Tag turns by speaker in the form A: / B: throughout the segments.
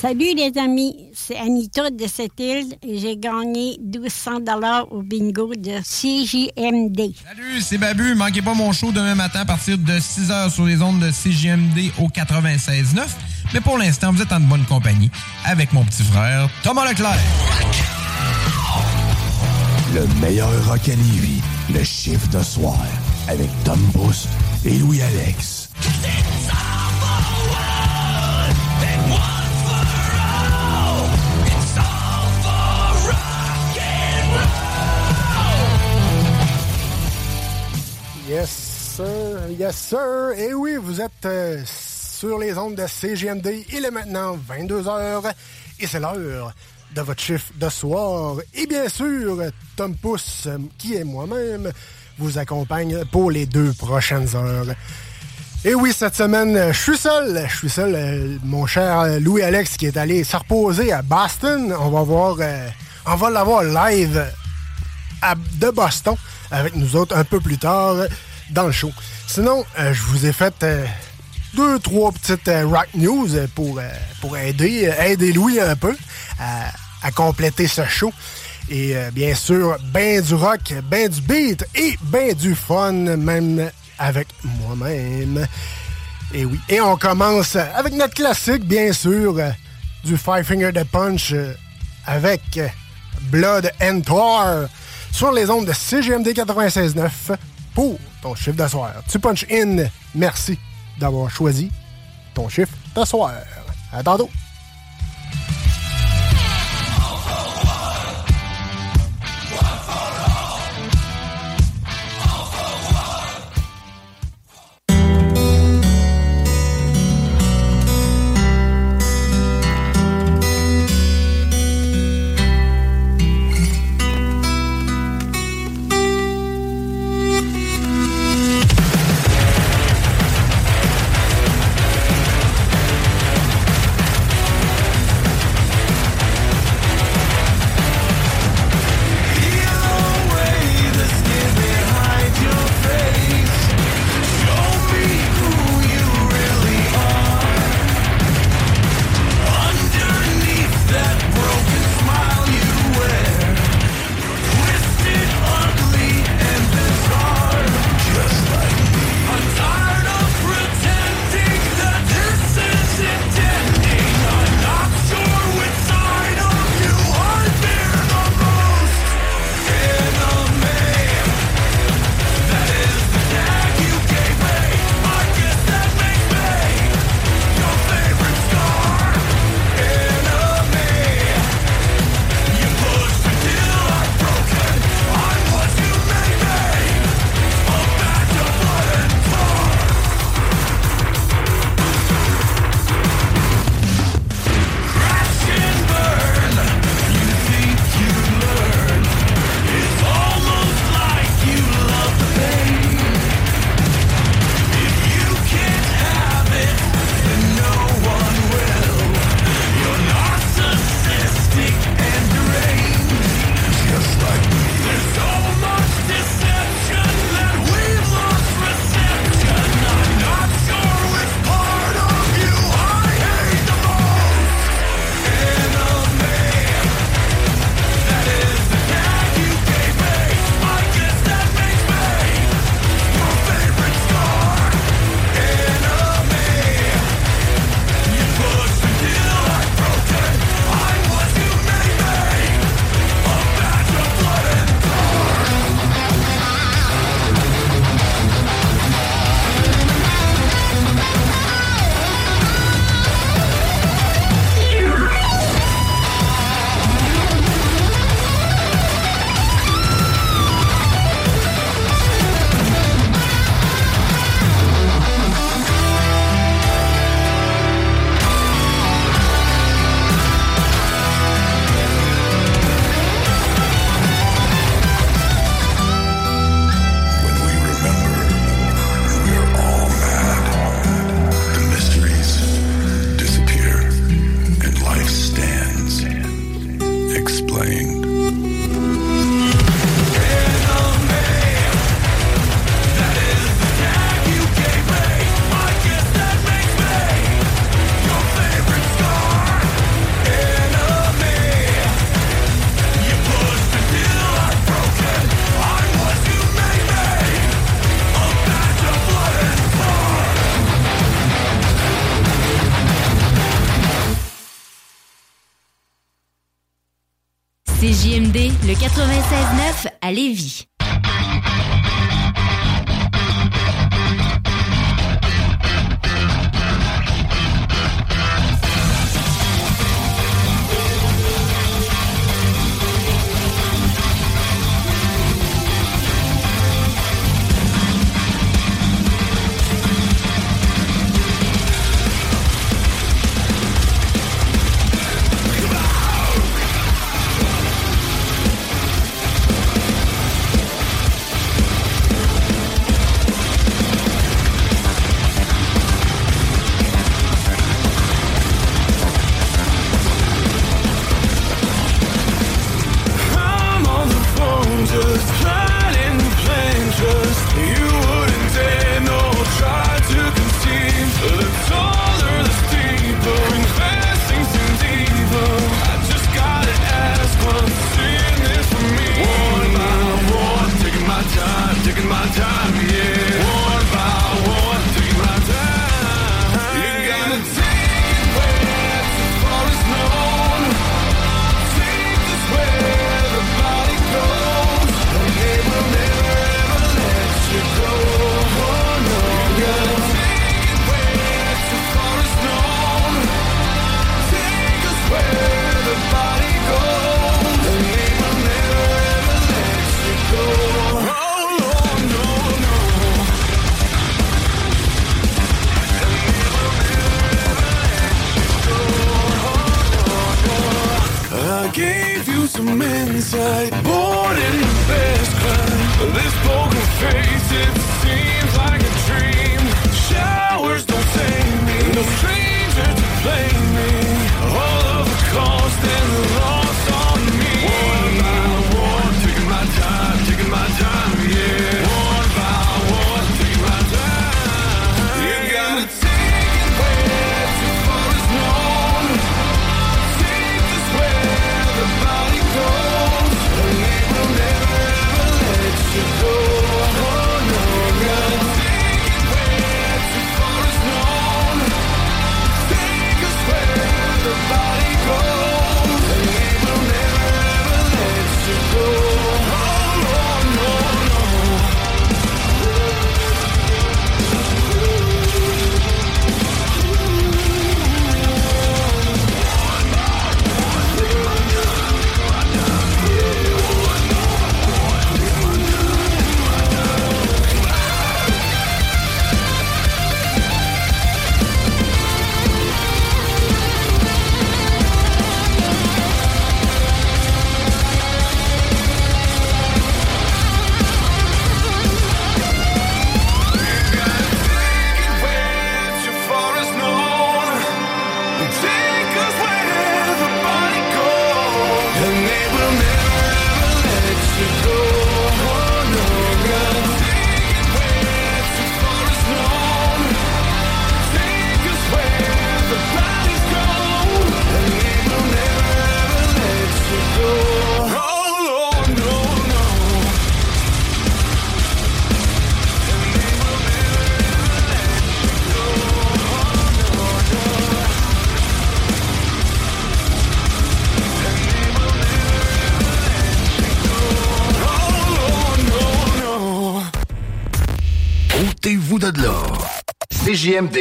A: Salut les amis, c'est Anita de cette île et j'ai gagné 1200 dollars au bingo de CJMD.
B: Salut, c'est Babu. Manquez pas mon show demain matin à partir de 6h sur les ondes de CJMD au 96.9. Mais pour l'instant, vous êtes en bonne compagnie avec mon petit frère Thomas Leclerc.
C: Le meilleur rock à Lévis, le chiffre de soir, avec Tom Boost et Louis-Alex.
D: Yes, sir. Yes, sir. Et oui, vous êtes euh, sur les ondes de CGMD. Il est maintenant 22h et c'est l'heure de votre chiffre de soir. Et bien sûr, Tom Pousse, qui est moi-même, vous accompagne pour les deux prochaines heures. Et oui, cette semaine, je suis seul. Je suis seul. euh, Mon cher Louis-Alex qui est allé se reposer à Boston. On va voir... euh, on va l'avoir live de Boston avec nous autres un peu plus tard dans le show. Sinon, euh, je vous ai fait euh, deux, trois petites euh, rock news euh, pour, pour aider, aider Louis un peu à, compléter ce show. Et bien sûr, ben du rock, ben du beat et ben du fun, même avec moi-même. Et oui. Et on commence avec notre classique, bien sûr, du Five Finger de Punch avec Blood and Tar sur les ondes de CGMD 96.9 pour ton chiffre de soir. Tu punch in. Merci d'avoir choisi ton chiffre de soir. À tantôt.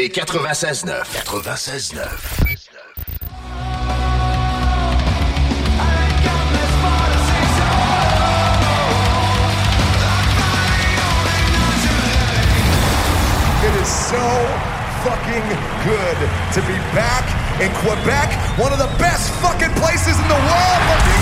E: écoutez 96.9.
C: 96.9.
F: It is so fucking good to be back in Quebec, one of the best fucking places in the world.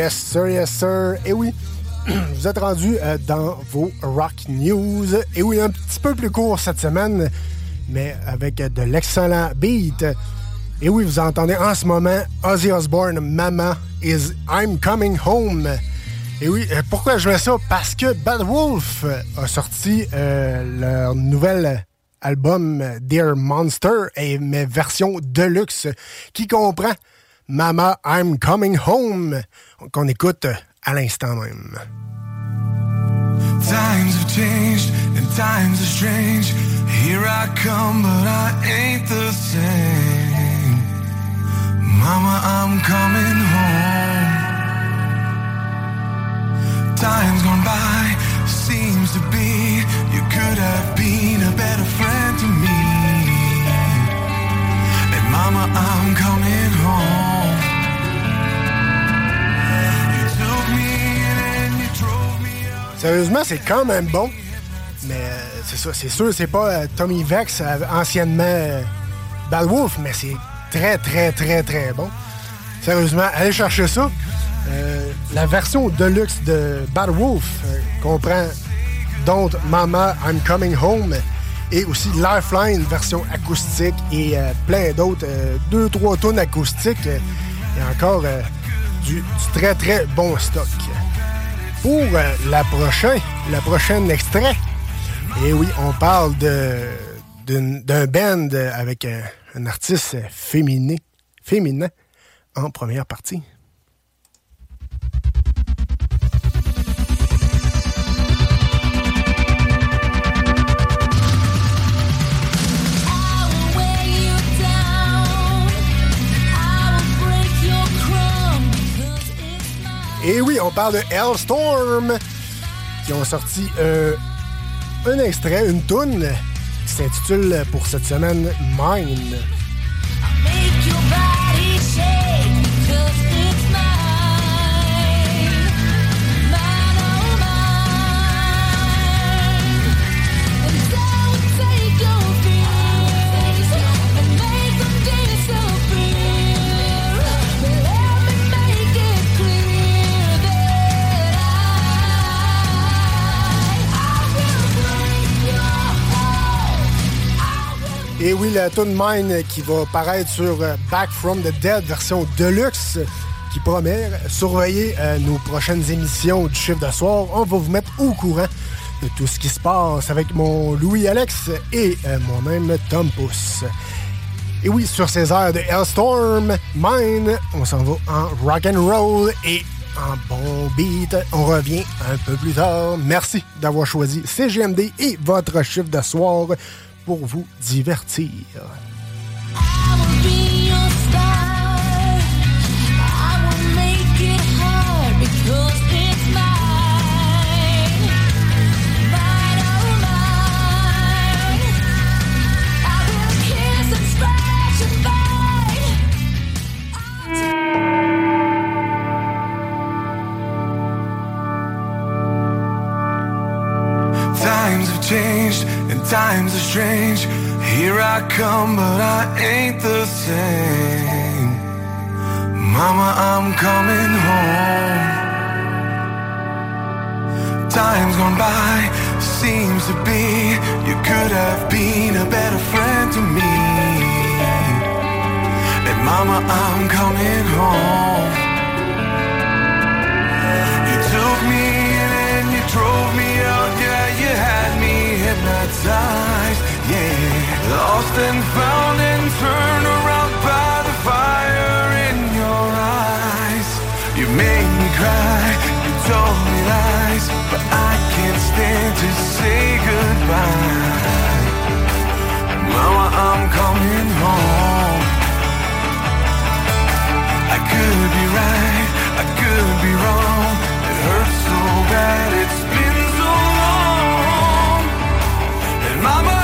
D: Yes, sir, yes, sir. Et oui, vous êtes rendu euh, dans vos Rock News. Et oui, un petit peu plus court cette semaine, mais avec de l'excellent beat. Et oui, vous entendez en ce moment Ozzy Osbourne, Mama is I'm Coming Home. Et oui, euh, pourquoi je mets ça? Parce que Bad Wolf a sorti euh, leur nouvel album euh, Dear Monster, et mais version deluxe, qui comprend Mama I'm Coming Home, qu'on écoute à l'instant même.
G: Times have changed and times are strange. Here I come, but I ain't the same. Mama, I'm coming home. Time's gone by, seems to be you could have been a better friend to me. Mama, I'm coming home.
D: Sérieusement, c'est quand même bon. Mais euh, c'est ça, c'est sûr, c'est pas euh, Tommy Vex, euh, anciennement Bad Wolf, mais c'est très, très, très, très bon. Sérieusement, allez chercher ça. La version deluxe de Bad Wolf comprend Don't Mama, I'm Coming Home et aussi Lifeline, version acoustique et euh, plein d'autres, euh, deux, trois tonnes acoustiques euh, et encore euh, du, très, très bon stock pour la prochaine, la prochaine extrait. Et oui, on parle d'un band avec un, un artiste féminin, féminin en première partie. Et oui, on parle de Hellstorm qui ont sorti euh, un extrait, une toune qui s'intitule pour cette semaine Mine. Et oui, la tune Mine qui va paraître sur euh, Back from the Dead version Deluxe qui promet surveiller euh, nos prochaines émissions du chiffre de soir. On va vous mettre au courant de tout ce qui se passe avec mon Louis-Alex et euh, moi-même Tom Pousse. Et oui, sur ces heures de Hellstorm, Mine, on s'en va en rock and roll et en bon beat. On revient un peu plus tard. Merci d'avoir choisi CGMD et votre chiffre de soir pour vous divertir.
G: Times are strange. Here I come, but I ain't the same. Mama, I'm coming home. Time's gone by, seems to be you could have been a better friend to me. And Mama, I'm coming home. Me hypnotized, yeah. Lost and found and turned around by the fire in your eyes. You made me cry, you told me lies, but I can't stand to say goodbye. Mama, I'm coming home. I could be right, I could be wrong. It hurts so bad, it's
H: Mama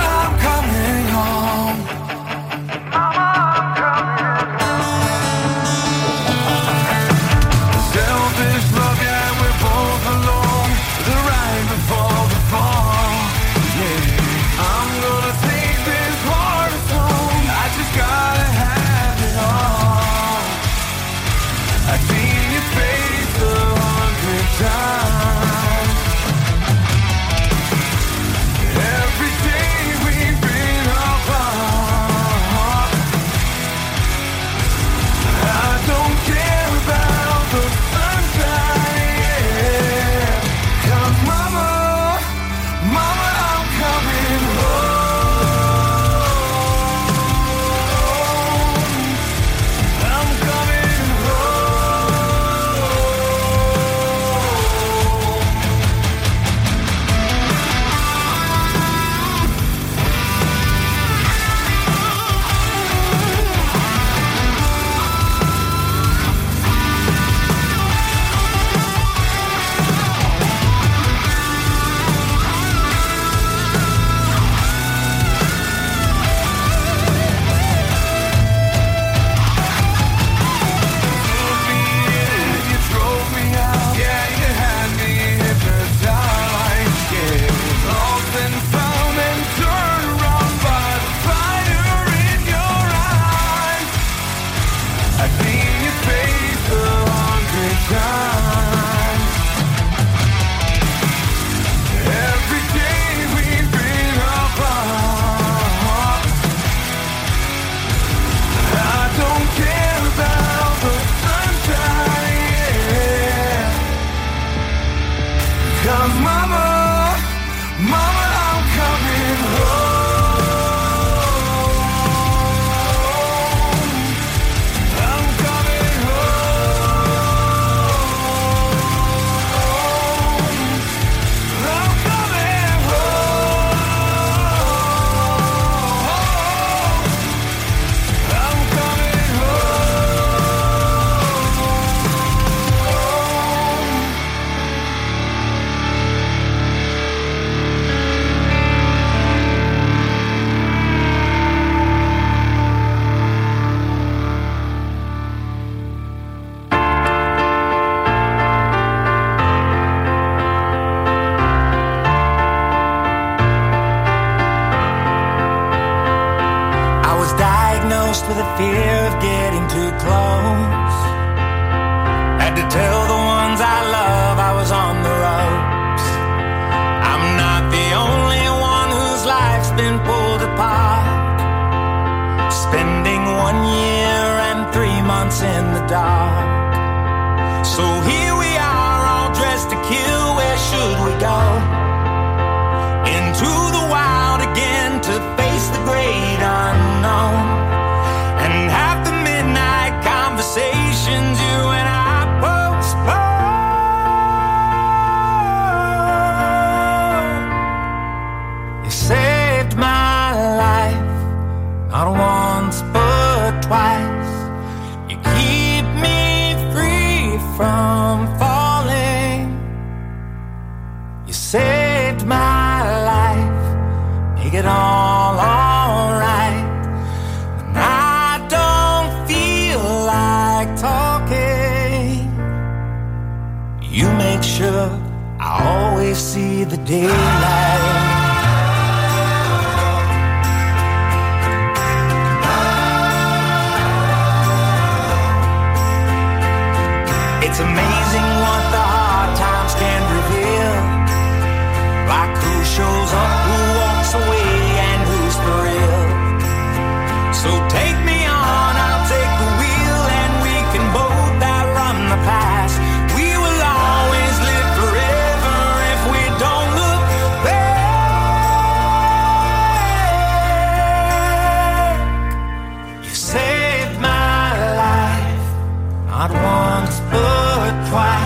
H: not once but twice.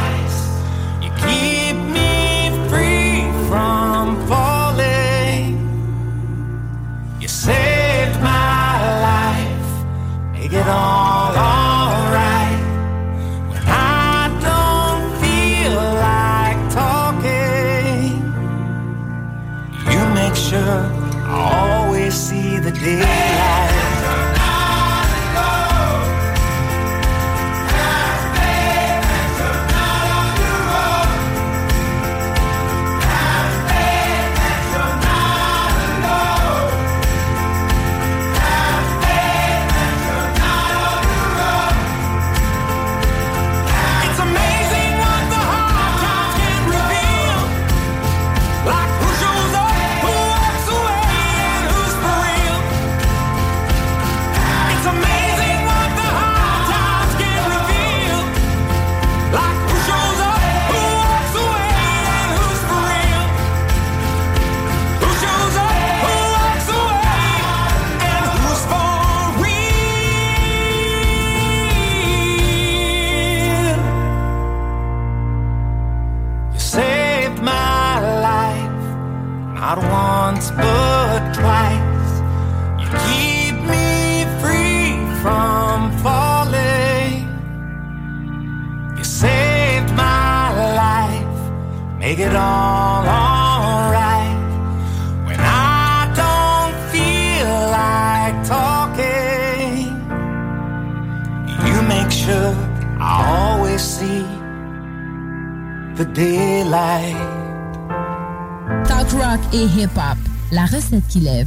I: Talk rock et hip-hop, la recette qui lève.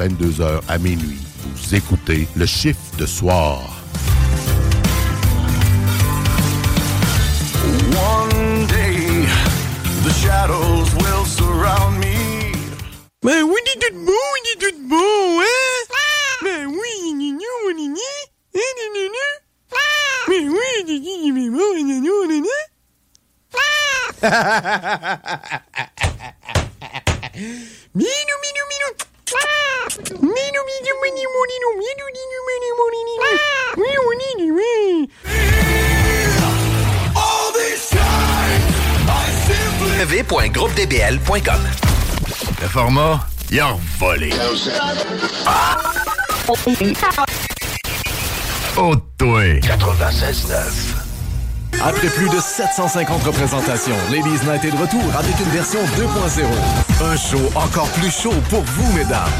J: 22h à minuit. Vous écoutez le chiffre de soir.
K: One day, the shadows will surround me.
L: Oui, hein? Oui, karma, il
J: a volé. Ah! Oh, toi!
M: 96.9 après plus de 750 représentations, Ladies Night est de retour avec une version 2.0. Un show encore plus chaud pour vous, mesdames.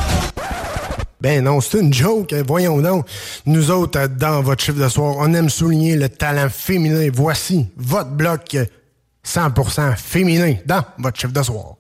I: Ben non, c'est une joke, hein, voyons donc. Nous autres, euh, dans votre chiffre de soir, on aime souligner le talent féminin. Voici votre bloc euh, 100% féminin dans votre chiffre de soir.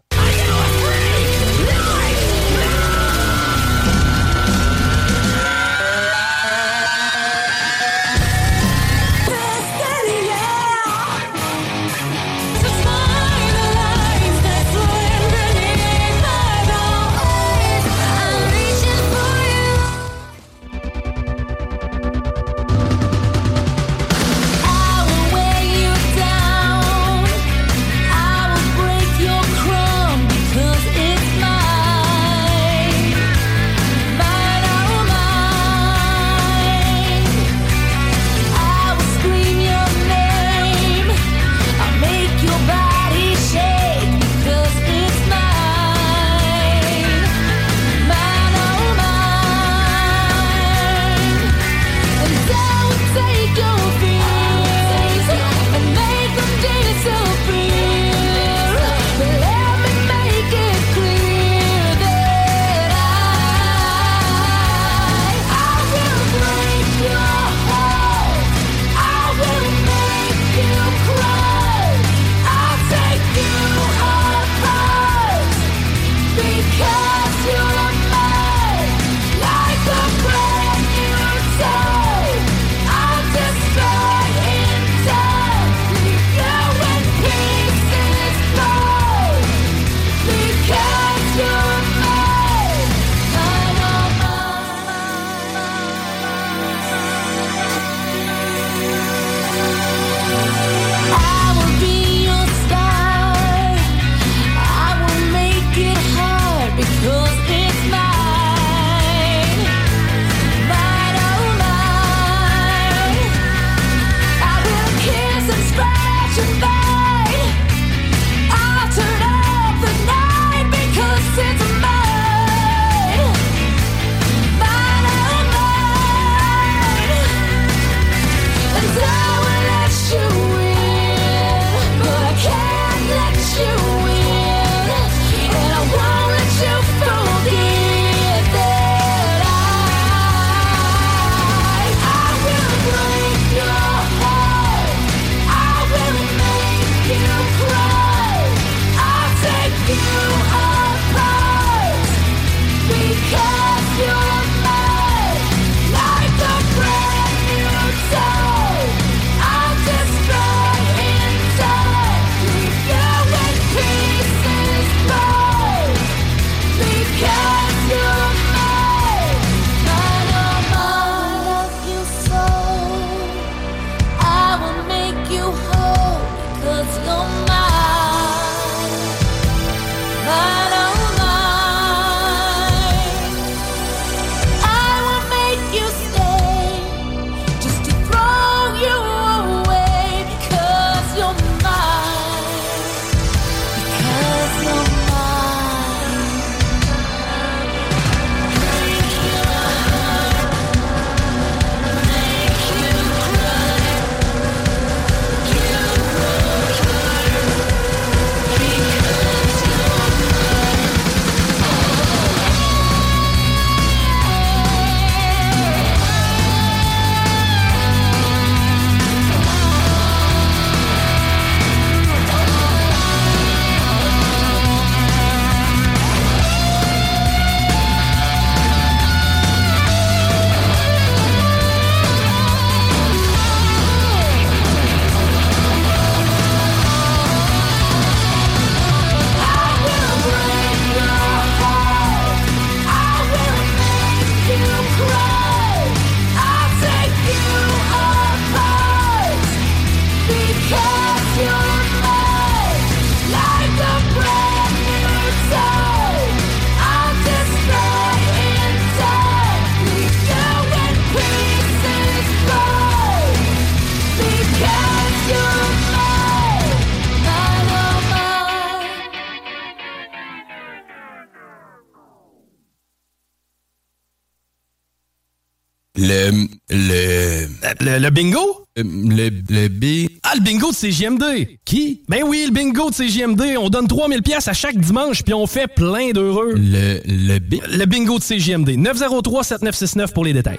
N: Le
O: bingo?
N: Euh, le, le B.
O: Ah, le bingo de CJMD! Qui? Ben oui, le bingo de CJMD. On donne 3000 pièces à chaque dimanche, puis on fait plein d'heureux.
N: Le, le B.
O: Le bingo de CJMD. 903-7969 pour les détails.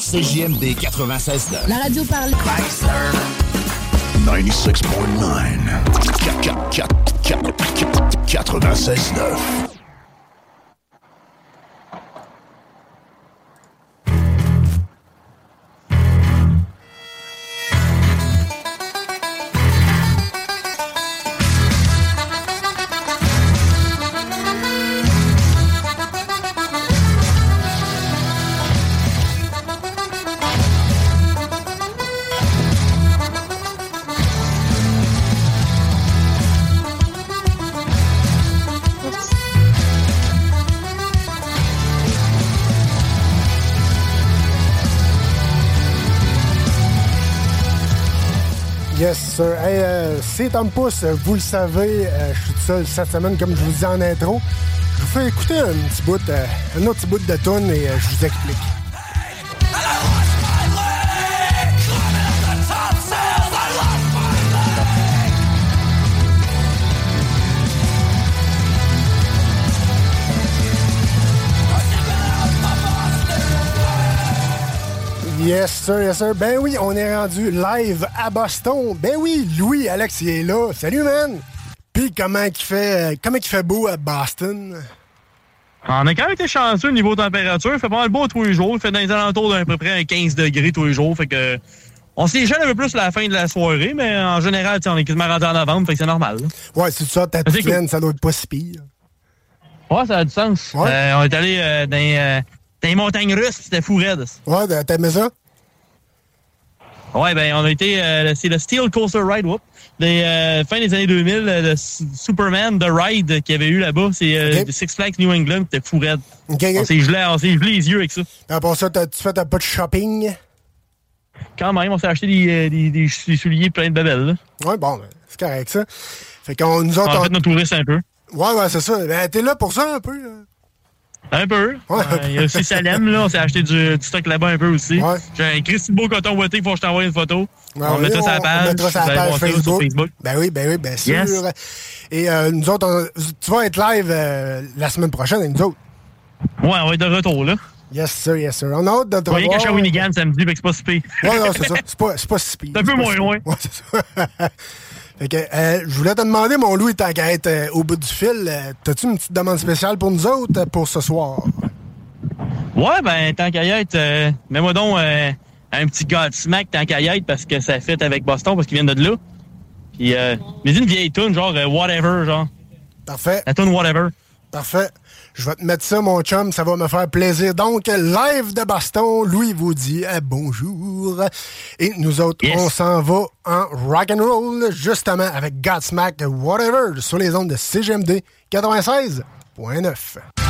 C: CJMD 96.9.
I: La radio parle.
C: 96.9. 96.9.
D: Hey, euh, c'est Tom Pousse. Vous le savez, euh, je suis tout seul cette semaine, comme je vous disais en intro. Je vous fais écouter un petit bout, euh, un autre petit bout de tune et je vous explique. Yes, sir, yes, sir. Ben oui, on est rendu live à Boston. Ben oui, Louis, Alex, il est là. Salut, man! Puis comment il fait, comment il fait beau à Boston?
P: On a quand même été chanceux au niveau température. Il fait pas mal beau tous les jours. Il fait dans les alentours d'à peu près 15 degrés tous les jours. Fait que on s'y gêne un peu plus à la fin de la soirée, mais en général, on est quasiment rentré en novembre, fait que c'est normal. là.
D: Ouais, c'est ça, ta plaine, ça doit être pas si pire.
P: Ouais, ça a du sens. Euh, on est allé euh, dans, euh, dans les montagnes russes, c'était fou raide.
D: Ouais, ben, t'aimais ça?
P: Ouais, ben on a été, euh, c'est le Steel Coaster Ride, whoop, des euh, fin des années 2000, euh, le Superman The Ride qu'il y avait eu là-bas, c'est euh, Six Flags New England, c'était fou raide.
D: Ok, ok.
P: On s'est gelé, on s'est gelé les yeux avec ça.
D: Après ça, t'as- tu fais un peu de shopping?
P: Quand même, on s'est acheté des, euh, des, des, des souliers pleins de babelles. là.
D: Ouais, bon, ben, c'est correct, ça. Fait qu'on nous
P: On
D: autres...
P: a
D: on-
P: fait notre touriste un peu.
D: Ouais, ouais, c'est ça. Ben, t'es là pour ça un peu, là.
P: Un peu.
D: Ouais.
P: Euh, Il y a aussi Salem, là. On s'est acheté du, du stock là-bas un peu aussi. J'ai un Christy beau coton ouaté, il faut que je t'envoie une photo.
D: Ouais,
P: on
D: oui,
P: mettra ça à la page.
D: On mettra
P: allez
D: page Facebook.
P: sur Facebook.
D: Ben oui, ben oui, bien sûr.
P: Yes.
D: Et euh, nous autres, on- tu vas être live euh, la semaine prochaine avec nous autres.
P: Ouais, on va être de retour, là.
D: Yes, sir, yes, sir. On a hâte de te
P: Vous voyez qu'à. Shawinigan samedi, que c'est pas si pire.
D: Ouais, non, c'est ça. C'est pas, pas si pire.
P: C'est un peu moins loin.
D: Ouais, c'est ça. fait que, euh, je voulais te demander, mon Louis, tant qu'à être euh, au bout du fil, euh, t'as-tu une petite demande spéciale pour nous autres euh, pour ce soir?
P: Ouais, ben, tant qu'à y être, euh, mets-moi donc euh, un petit Godsmack tant qu'à y être parce que ça fait avec Boston parce qu'ils viennent de là. Puis, euh, mais une vieille tune genre euh, Whatever, genre.
D: Parfait.
P: La tune Whatever.
D: Parfait. Je vais te mettre ça, mon chum, ça va me faire plaisir. Donc, live de Boston, Louis vous dit euh, bonjour. Et nous autres, on s'en va en rock and roll, justement, avec Godsmack Whatever sur les ondes de CGMD 96.9.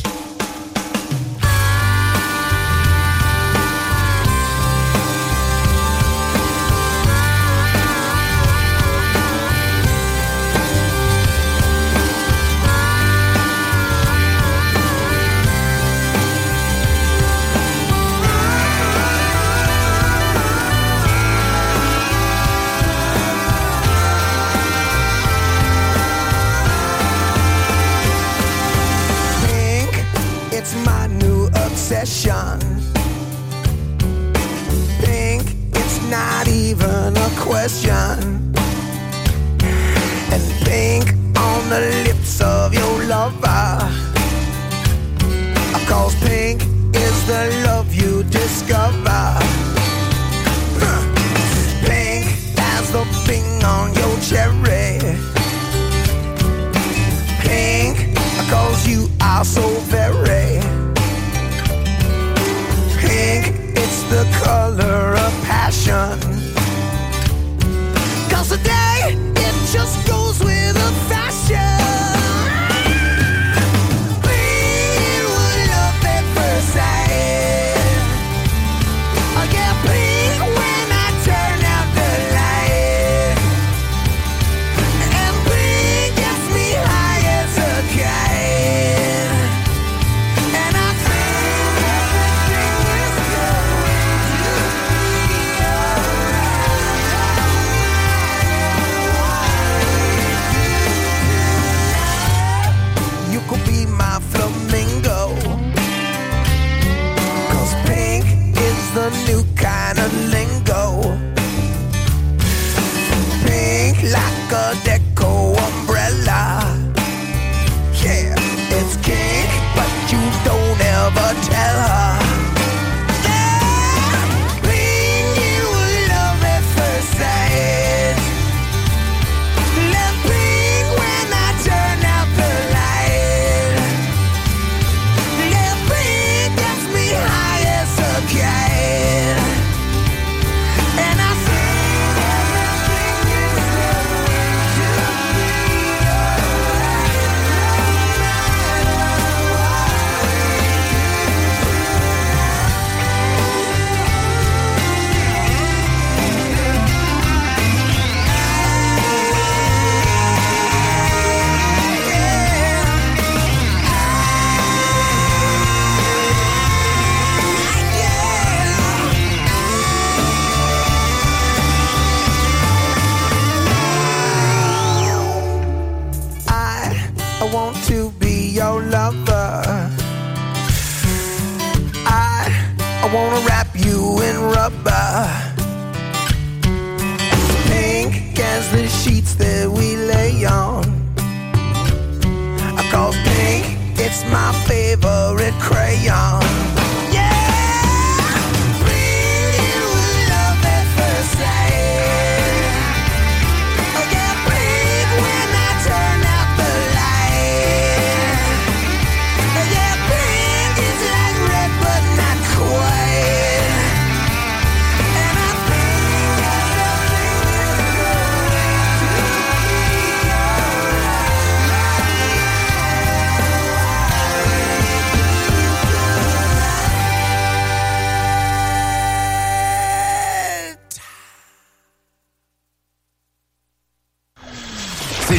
K: the love you discover. Pink as the thing on your cherry. Pink, cause you are so very.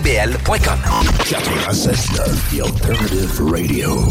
Q: w.groupedbl.com
C: 96.9, The Alternative Radio.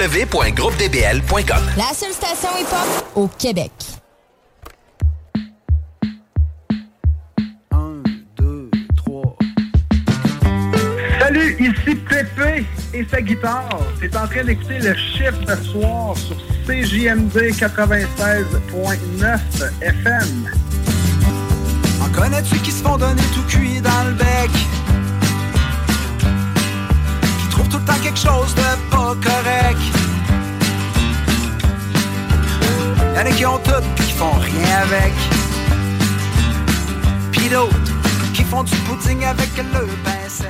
Q: www.groupedbl.com.
I: La seule station hip-hop au Québec.
R: Salut, ici Pépé et sa guitare. T'es en train d'écouter le chiffre de soir sur CJMD 96.9 FM.
S: En connais-tu qui se font donner tout cuit dans le bec? Qui trouvent tout le temps quelque chose de pas correct? Y'en a qui ont tout pis qui font rien avec. Pis d'autres qui font du pudding avec le pain sec.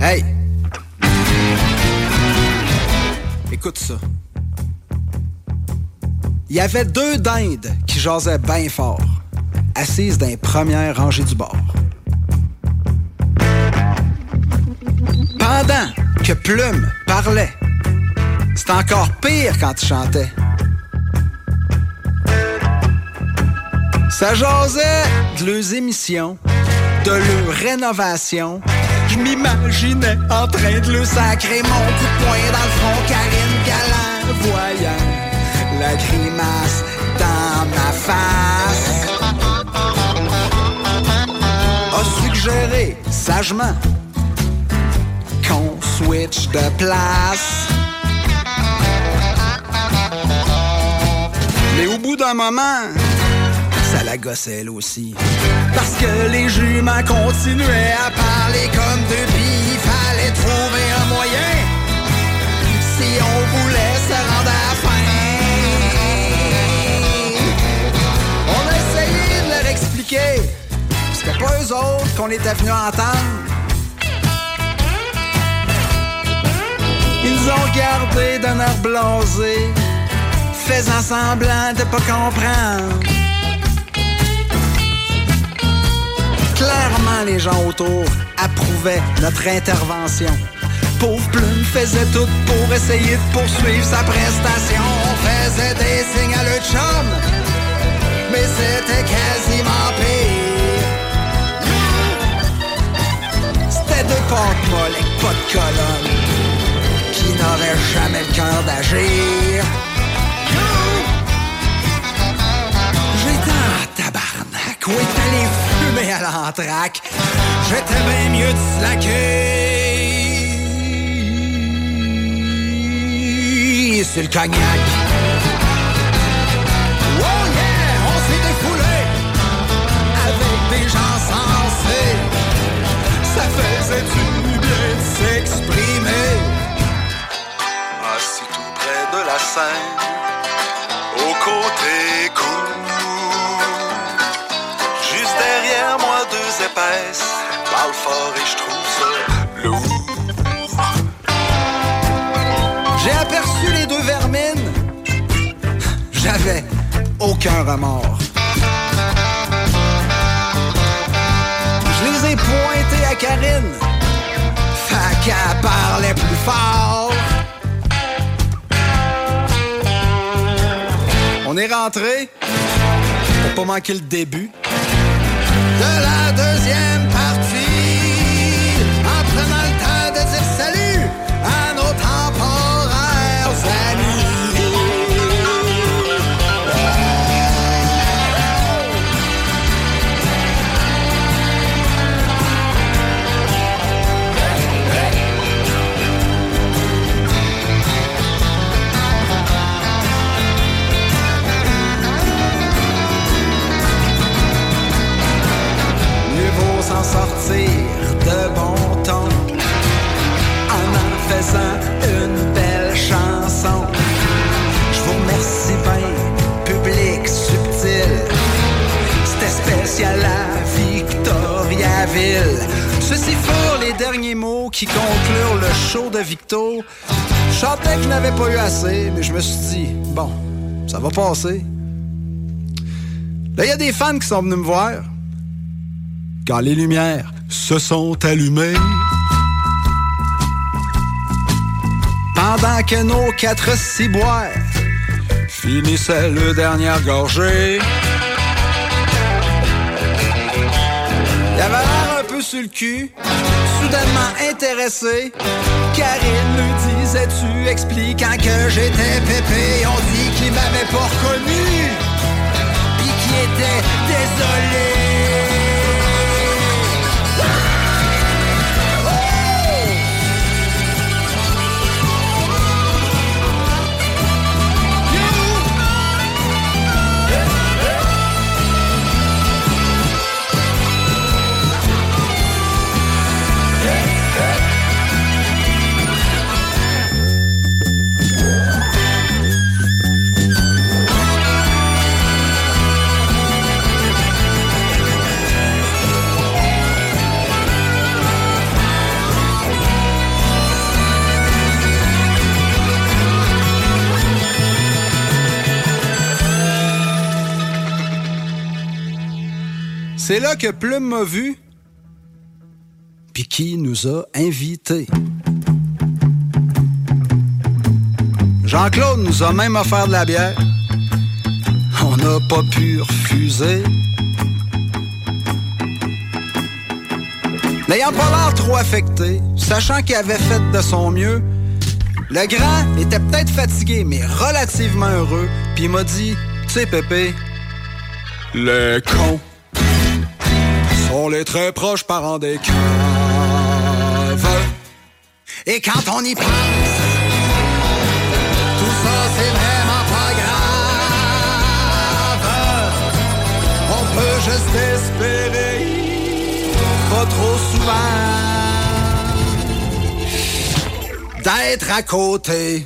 K: Hey! Écoute ça. Il y avait deux dindes qui jasaient bien fort, assises dans les premières rangées du bord. Pendant que Plume parlait, c'était encore pire quand il chantait. Ça jasait de leurs émissions, de leur rénovation. Je m'imaginais en train de le sacrer mon coup de poing dans le front, Karine Galland, voyant la grimace dans ma face. Sagement qu'on switch de place. Mais au bout d'un moment, ça la gossait elle aussi. Parce que les juments continuaient à parler comme billes. Il fallait trouver un moyen si on voulait se rendre à la fin. On a essayé de leur expliquer. C'était pas eux autres qu'on était venus entendre. Ils ont regardé d'un air blasé, faisant semblant de pas comprendre. Clairement, les gens autour approuvaient notre intervention. Pauvre Plume faisait tout pour essayer de poursuivre sa prestation. On faisait des signes à le chum, mais c'était quasiment pire. Deux portes molles avec pas de colonne, qui n'auraient jamais le cœur d'agir. J'étais en tabarnak, où est allé fumer à l'entraque? J'étais bien mieux de slacker. C'est le cognac. Oh yeah, on s'est défoulé avec des gens sensés. Ça faisait du bien s'exprimer.
T: Assis tout près de la scène, au côté court. Juste derrière moi, deux épaisses, parle fort et je trouve ça lourd.
K: J'ai aperçu les deux vermines. J'avais aucun remords. Karine. Fait qu'elle parlait plus fort. On est rentré pour pas manquer le début de la deuxième partie. Sortir de bon ton en en faisant une belle chanson. Je vous remercie bien, public subtil. C'était spécial à Victoriaville. Ceci furent les derniers mots qui conclurent le show de Victo. Je sentais que je n'avais pas eu assez, mais je me suis dit, bon, ça va passer. Là, il y a des fans qui sont venus me voir quand les lumières se sont allumées. Pendant que nos quatre ciboires finissaient le dernière gorgée. peu sur le cul, soudainement intéressé. Karine me disait-tu expliquant que j'étais pépé. On dit qu'il m'avait pas reconnu, pis qu'il était désolé. C'est là que Plume m'a vu, puis qui nous a invités. Jean-Claude nous a même offert de la bière. On n'a pas pu refuser. N'ayant pas l'air trop affecté, sachant qu'il avait fait de son mieux, le grand était peut-être fatigué, mais relativement heureux, puis il m'a dit, tu sais, Pépé, les cons sont les très proches parents des caves. Et quand on y pense, tout ça c'est vraiment pas grave. On peut juste espérer, pas trop souvent, d'être à côté.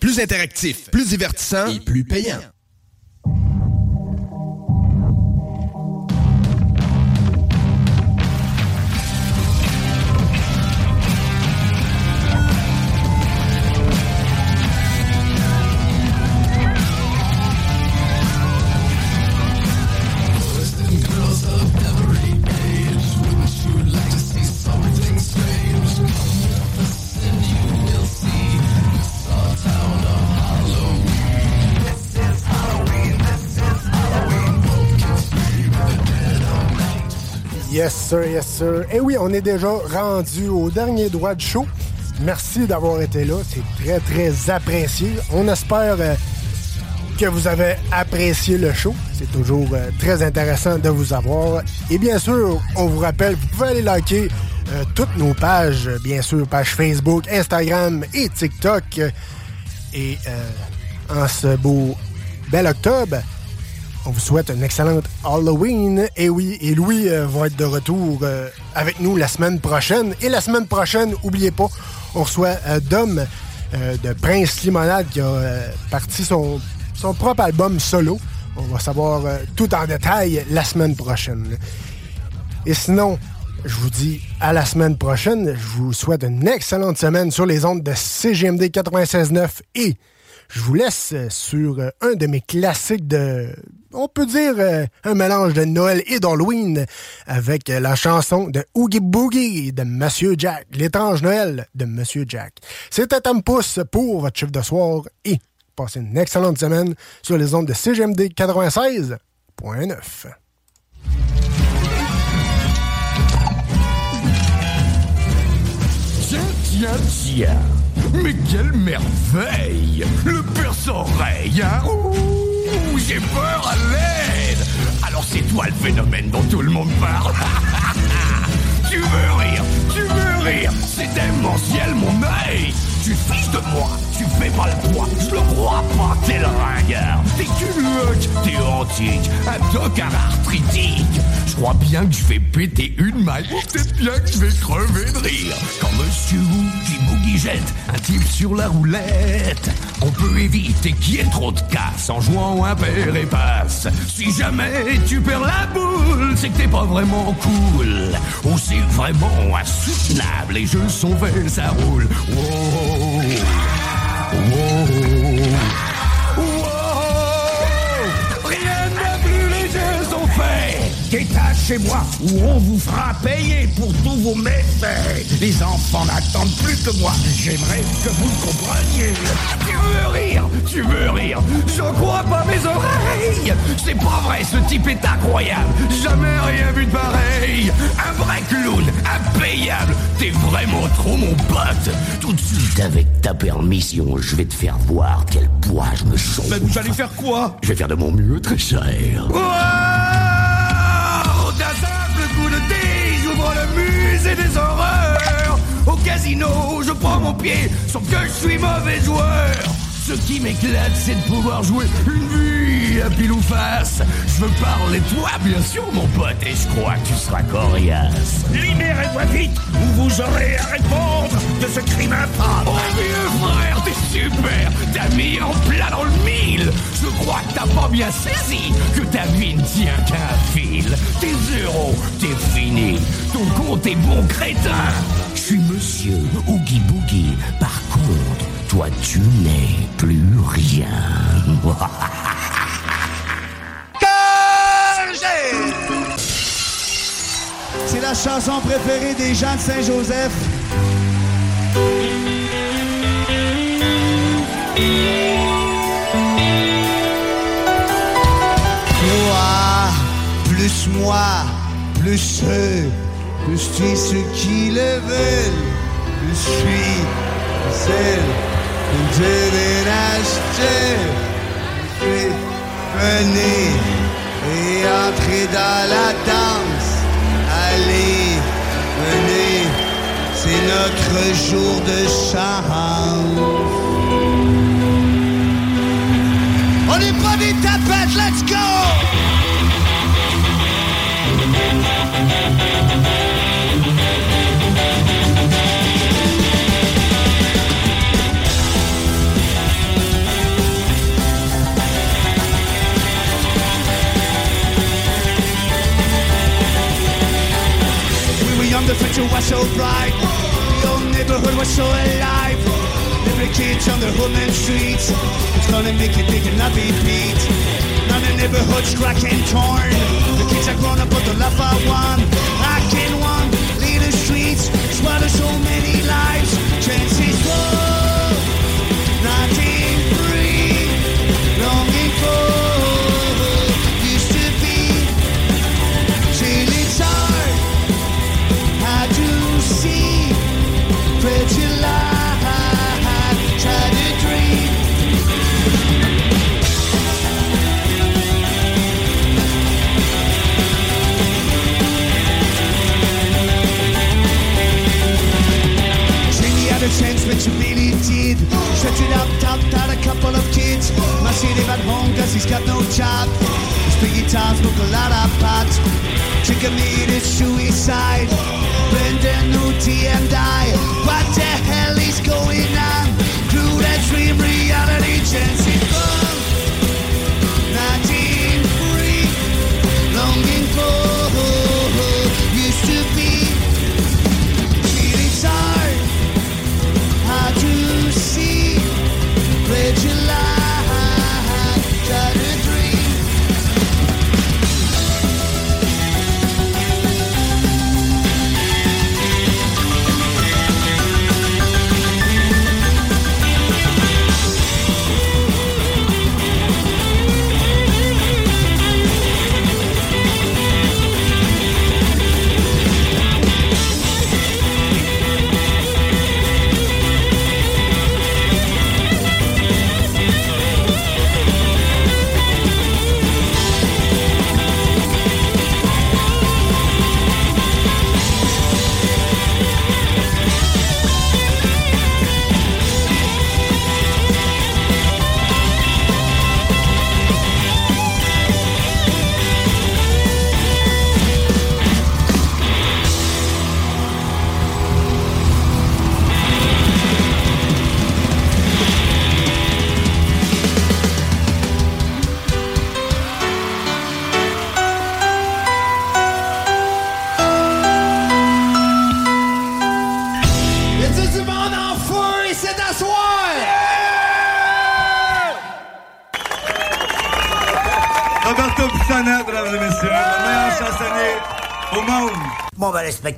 B: Plus interactif, plus divertissant et plus payant.
D: Yes, sir, yes, sir. Et oui, on est déjà rendu au dernier droit du show. Merci d'avoir été là. C'est très, très apprécié. On espère euh, que vous avez apprécié le show. C'est toujours euh, très intéressant de vous avoir. Et bien sûr, on vous rappelle, vous pouvez aller liker euh, toutes nos pages, bien sûr, page Facebook, Instagram et TikTok. Et en ce beau bel octobre, on vous souhaite une excellente Halloween. Et oui, et Louis euh, va être de retour euh, avec nous la semaine prochaine. Et la semaine prochaine, oubliez pas, on reçoit euh, Dom euh, de Prince Limonade qui a euh, parti son, son propre album solo. On va savoir euh, tout en détail la semaine prochaine. Et sinon, je vous dis à la semaine prochaine. Je vous souhaite une excellente semaine sur les ondes de CGMD 96.9 et je vous laisse sur un de mes classiques de, on peut dire, euh, un mélange de Noël et d'Halloween avec euh, la chanson de Oogie Boogie de Monsieur Jack, l'étrange Noël de Monsieur Jack. C'était Tom Pouce pour votre chiffre de soir et passez une excellente semaine sur les ondes de CGMD 96.9.
C: Tiens, tiens, tiens. Mais quelle merveille Le perce-oreille, j'ai peur à l'aide. Alors c'est toi le phénomène dont tout le monde parle. Tu veux rire Tu veux rire. C'est démentiel mon œil Tu fiches de moi Tu fais pas le poids Je le crois pas T'es le ringard. T'es culotte T'es antique Un arthritique Je crois bien que je vais péter une maille Peut-être bien que je vais crever de rire. Quand monsieur Boogie Boogie jette Un type sur la roulette On peut éviter qu'il y ait trop de casse En jouant un père et passe. Si jamais tu perds la boule C'est que t'es pas vraiment cool. Ou c'est vraiment insoutenable Les jeux sont faits, ça roule. Wow. whoa. Qu'état chez moi où on vous fera payer pour tous vos méfaits. Les enfants n'attendent plus que moi. J'aimerais que vous le compreniez. Tu veux rire Tu veux rire. J'en crois pas mes oreilles. C'est pas vrai, ce type est incroyable. Jamais rien vu de pareil. Un vrai clown, impayable. T'es vraiment trop mon pote. Tout de suite avec ta permission Je vais te faire voir quel poids je me chauffe Mais vous allez faire quoi? Je vais faire de mon mieux, très cher des horreurs. Au casino, je prends mon pied, sauf que je suis mauvais joueur. Ce qui m'éclate, c'est de pouvoir jouer une vie à pile ou face. Je veux parler de toi, bien sûr, mon pote, et je crois que tu seras coriace. Libérez-moi vite, ou vous aurez à répondre de ce crime infâme. Oh, vieux frère, t'es super, t'as mis en plein dans le mille. Je crois que t'as pas bien saisi que ta vie ne tient qu'à un fil. T'es zéro, t'es fini, ton compte est bon crétin. Je suis monsieur Oogie Boogie, par contre, toi tu n'es plus rien.
K: C'est la chanson préférée des gens de Saint-Joseph. Toi, plus moi, plus eux, plus tu es ceux qui le veulent, je suis celle de déménager. Venez et entrez dans la danse. Allez, venez, c'est notre jour de chance. On est pas des tapettes, let's go! Fright. The old neighborhood was so alive. Every kids on the Hoodman streets. It's gonna make you think and not be beat. Now the neighborhood's cracked and torn. The kids are grown up, but the love I want. I can one lead the streets. Swallow so many lives. Chances were